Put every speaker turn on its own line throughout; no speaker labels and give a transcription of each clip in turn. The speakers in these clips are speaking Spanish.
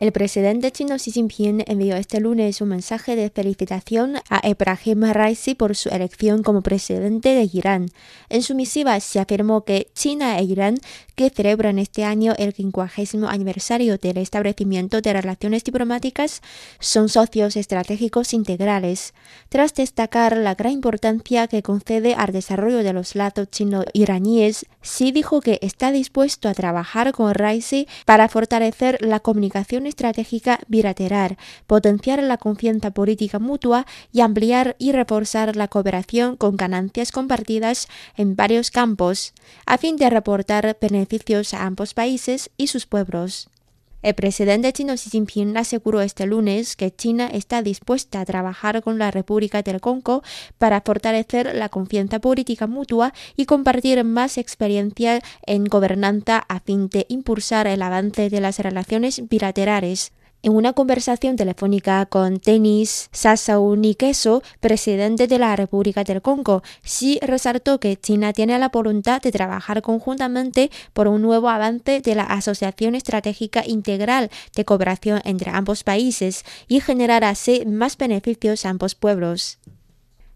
El presidente chino Xi Jinping envió este lunes un mensaje de felicitación a Ebrahim Raisi por su elección como presidente de Irán. En su misiva se afirmó que China e Irán, que celebran este año el 50 aniversario del establecimiento de relaciones diplomáticas, son socios estratégicos integrales. Tras destacar la gran importancia que concede al desarrollo de los lazos chino-iraníes, Xi dijo que está dispuesto a trabajar con Raisi para fortalecer la comunicación estratégica bilateral, potenciar la confianza política mutua y ampliar y reforzar la cooperación con ganancias compartidas en varios campos, a fin de reportar beneficios a ambos países y sus pueblos. El presidente chino Xi Jinping aseguró este lunes que China está dispuesta a trabajar con la República del Congo para fortalecer la confianza política mutua y compartir más experiencia en gobernanza a fin de impulsar el avance de las relaciones bilaterales. En una conversación telefónica con Denis Sassou Nguesso, presidente de la República del Congo, Xi resaltó que China tiene la voluntad de trabajar conjuntamente por un nuevo avance de la Asociación Estratégica Integral de Cooperación entre ambos países y generar así más beneficios a ambos pueblos.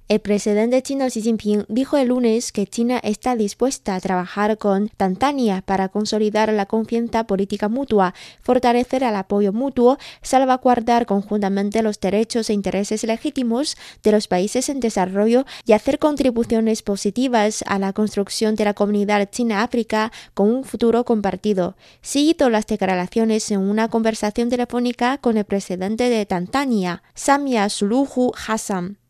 El presidente chino Xi Jinping dijo el lunes que China está dispuesta a trabajar con Tanzania para consolidar la confianza política mutua, fortalecer el apoyo mutuo, salvaguardar conjuntamente los derechos e intereses legítimos de los países en desarrollo y hacer contribuciones positivas a la construcción de la comunidad China-África con un futuro compartido. Xi las declaraciones en una conversación telefónica con el presidente de Tanzania, Samia Suluhu Hassan.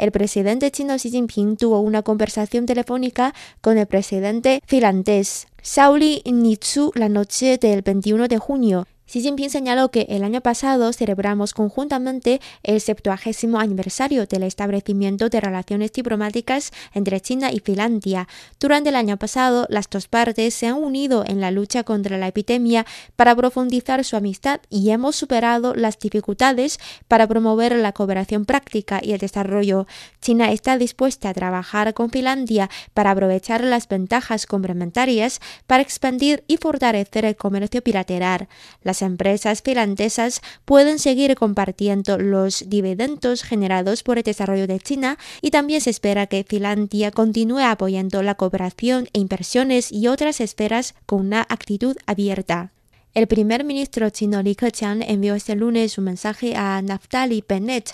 El presidente chino Xi Jinping tuvo una conversación telefónica con el presidente finlandés Sauli Niitsu la noche del 21 de junio. Xi Jinping señaló que el año pasado celebramos conjuntamente el 70 aniversario del establecimiento de relaciones diplomáticas entre China y Finlandia. Durante el año pasado, las dos partes se han unido en la lucha contra la epidemia para profundizar su amistad y hemos superado las dificultades para promover la cooperación práctica y el desarrollo. China está dispuesta a trabajar con Finlandia para aprovechar las ventajas complementarias para expandir y fortalecer el comercio bilateral. Las empresas finlandesas pueden seguir compartiendo los dividendos generados por el desarrollo de China y también se espera que Finlandia continúe apoyando la cooperación e inversiones y otras esferas con una actitud abierta. El primer ministro chino Li Keqiang envió este lunes un mensaje a Naftali Bennett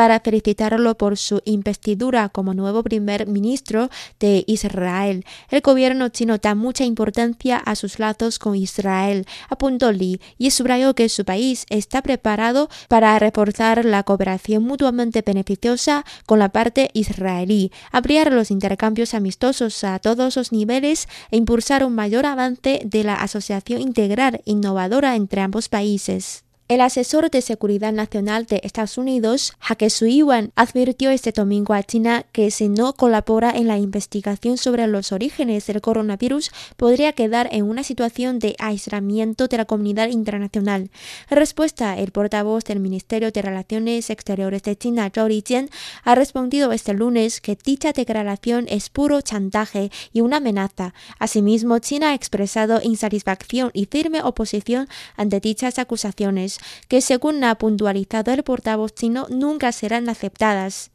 para felicitarlo por su investidura como nuevo primer ministro de Israel. El gobierno chino da mucha importancia a sus lazos con Israel, apuntó Li, y subrayó que su país está preparado para reforzar la cooperación mutuamente beneficiosa con la parte israelí, ampliar los intercambios amistosos a todos los niveles e impulsar un mayor avance de la asociación integral innovadora entre ambos países. El asesor de Seguridad Nacional de Estados Unidos, Hake Suyuan, advirtió este domingo a China que si no colabora en la investigación sobre los orígenes del coronavirus, podría quedar en una situación de aislamiento de la comunidad internacional. Respuesta, el portavoz del Ministerio de Relaciones Exteriores de China, Zhao Lijian, ha respondido este lunes que dicha declaración es puro chantaje y una amenaza. Asimismo, China ha expresado insatisfacción y firme oposición ante dichas acusaciones que según ha puntualizado el portavoz chino nunca serán aceptadas.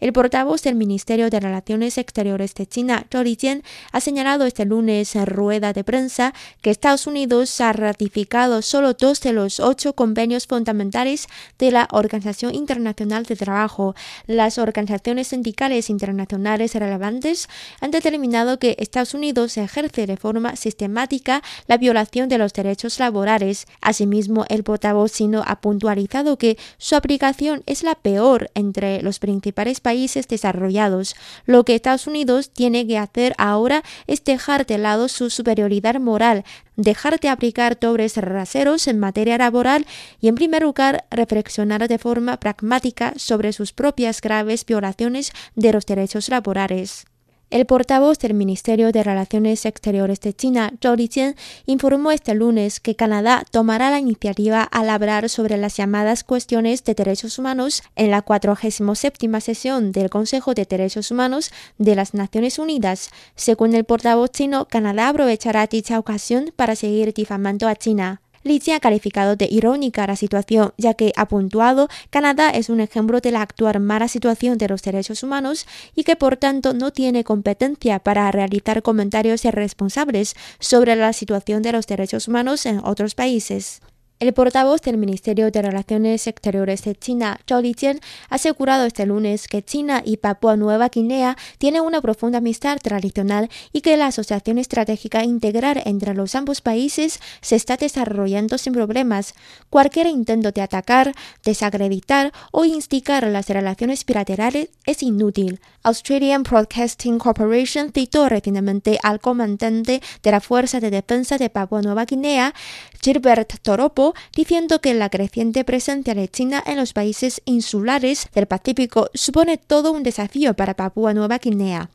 El portavoz del Ministerio de Relaciones Exteriores de China, Zhou Lijian, ha señalado este lunes en rueda de prensa que Estados Unidos ha ratificado solo dos de los ocho convenios fundamentales de la Organización Internacional de Trabajo. Las organizaciones sindicales internacionales relevantes han determinado que Estados Unidos ejerce de forma sistemática la violación de los derechos laborales. Asimismo, el portavoz chino ha puntualizado que su aplicación es la peor entre los principales países desarrollados. Lo que Estados Unidos tiene que hacer ahora es dejar de lado su superioridad moral, dejar de aplicar dobles raseros en materia laboral y, en primer lugar, reflexionar de forma pragmática sobre sus propias graves violaciones de los derechos laborales. El portavoz del Ministerio de Relaciones Exteriores de China, Zhao Lijian, informó este lunes que Canadá tomará la iniciativa al hablar sobre las llamadas cuestiones de derechos humanos en la 47 sesión del Consejo de Derechos Humanos de las Naciones Unidas. Según el portavoz chino, Canadá aprovechará dicha ocasión para seguir difamando a China. Li ha calificado de irónica la situación, ya que ha puntuado Canadá es un ejemplo de la actual mala situación de los derechos humanos y que por tanto no tiene competencia para realizar comentarios irresponsables sobre la situación de los derechos humanos en otros países. El portavoz del Ministerio de Relaciones Exteriores de China, Zhao Lijian, ha asegurado este lunes que China y Papua Nueva Guinea tienen una profunda amistad tradicional y que la asociación estratégica integral entre los ambos países se está desarrollando sin problemas. Cualquier intento de atacar, desacreditar o instigar las relaciones bilaterales es inútil. Australian Broadcasting Corporation citó recientemente al comandante de la Fuerza de Defensa de Papua Nueva Guinea, Gilbert Toropo, diciendo que la creciente presencia de China en los países insulares del Pacífico supone todo un desafío para Papúa Nueva Guinea.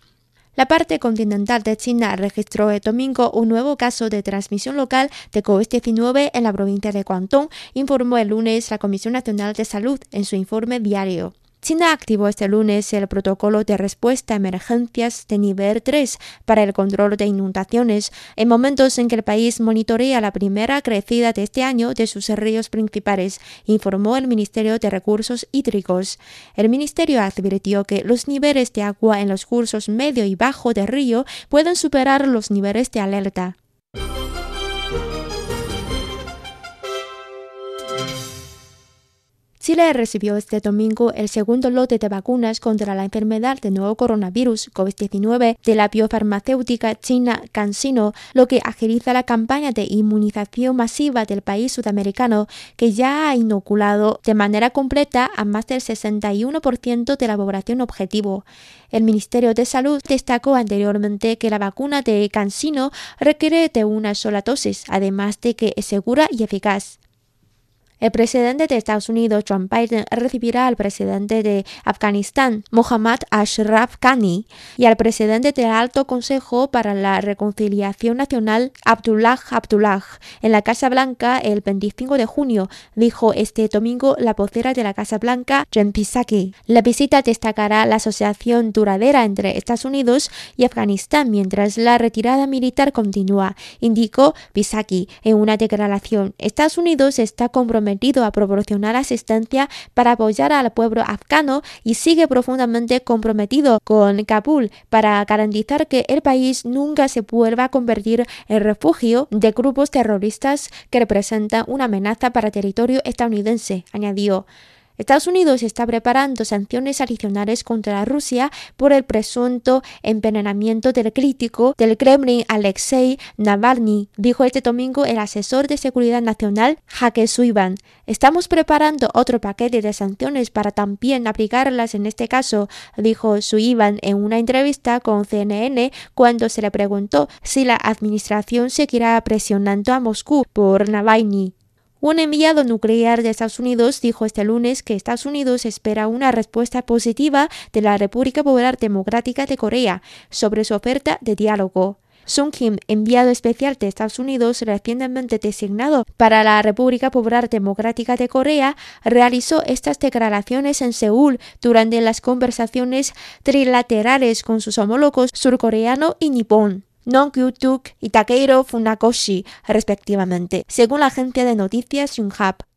La parte continental de China registró el domingo un nuevo caso de transmisión local de COVID-19 en la provincia de Guangdong, informó el lunes la Comisión Nacional de Salud en su informe diario. China activó este lunes el protocolo de respuesta a emergencias de nivel 3 para el control de inundaciones, en momentos en que el país monitorea la primera crecida de este año de sus ríos principales, informó el Ministerio de Recursos Hídricos. El ministerio advirtió que los niveles de agua en los cursos medio y bajo del río pueden superar los niveles de alerta. Chile recibió este domingo el segundo lote de vacunas contra la enfermedad de nuevo coronavirus COVID-19 de la biofarmacéutica china CanSino, lo que agiliza la campaña de inmunización masiva del país sudamericano, que ya ha inoculado de manera completa a más del 61% de la población objetivo. El Ministerio de Salud destacó anteriormente que la vacuna de CanSino requiere de una sola dosis, además de que es segura y eficaz. El presidente de Estados Unidos, John Biden, recibirá al presidente de Afganistán, Mohammad Ashraf Ghani, y al presidente del Alto Consejo para la Reconciliación Nacional, Abdullah Abdullah, en la Casa Blanca el 25 de junio, dijo este domingo la vocera de la Casa Blanca, Jen Psaki. La visita destacará la asociación duradera entre Estados Unidos y Afganistán mientras la retirada militar continúa, indicó Psaki en una declaración. Estados Unidos está a proporcionar asistencia para apoyar al pueblo afgano y sigue profundamente comprometido con Kabul para garantizar que el país nunca se vuelva a convertir en refugio de grupos terroristas que representan una amenaza para territorio estadounidense, añadió. Estados Unidos está preparando sanciones adicionales contra Rusia por el presunto envenenamiento del crítico del Kremlin Alexei Navalny, dijo este domingo el asesor de seguridad nacional Jake Sullivan. Estamos preparando otro paquete de sanciones para también aplicarlas en este caso, dijo Sullivan en una entrevista con CNN cuando se le preguntó si la administración seguirá presionando a Moscú por Navalny. Un enviado nuclear de Estados Unidos dijo este lunes que Estados Unidos espera una respuesta positiva de la República Popular Democrática de Corea sobre su oferta de diálogo. Sung Kim, enviado especial de Estados Unidos recientemente designado para la República Popular Democrática de Corea, realizó estas declaraciones en Seúl durante las conversaciones trilaterales con sus homólogos surcoreano y nipón. Nong-Kyu-tuk y Takeiro Funakoshi, respectivamente, según la agencia de noticias Yonhap.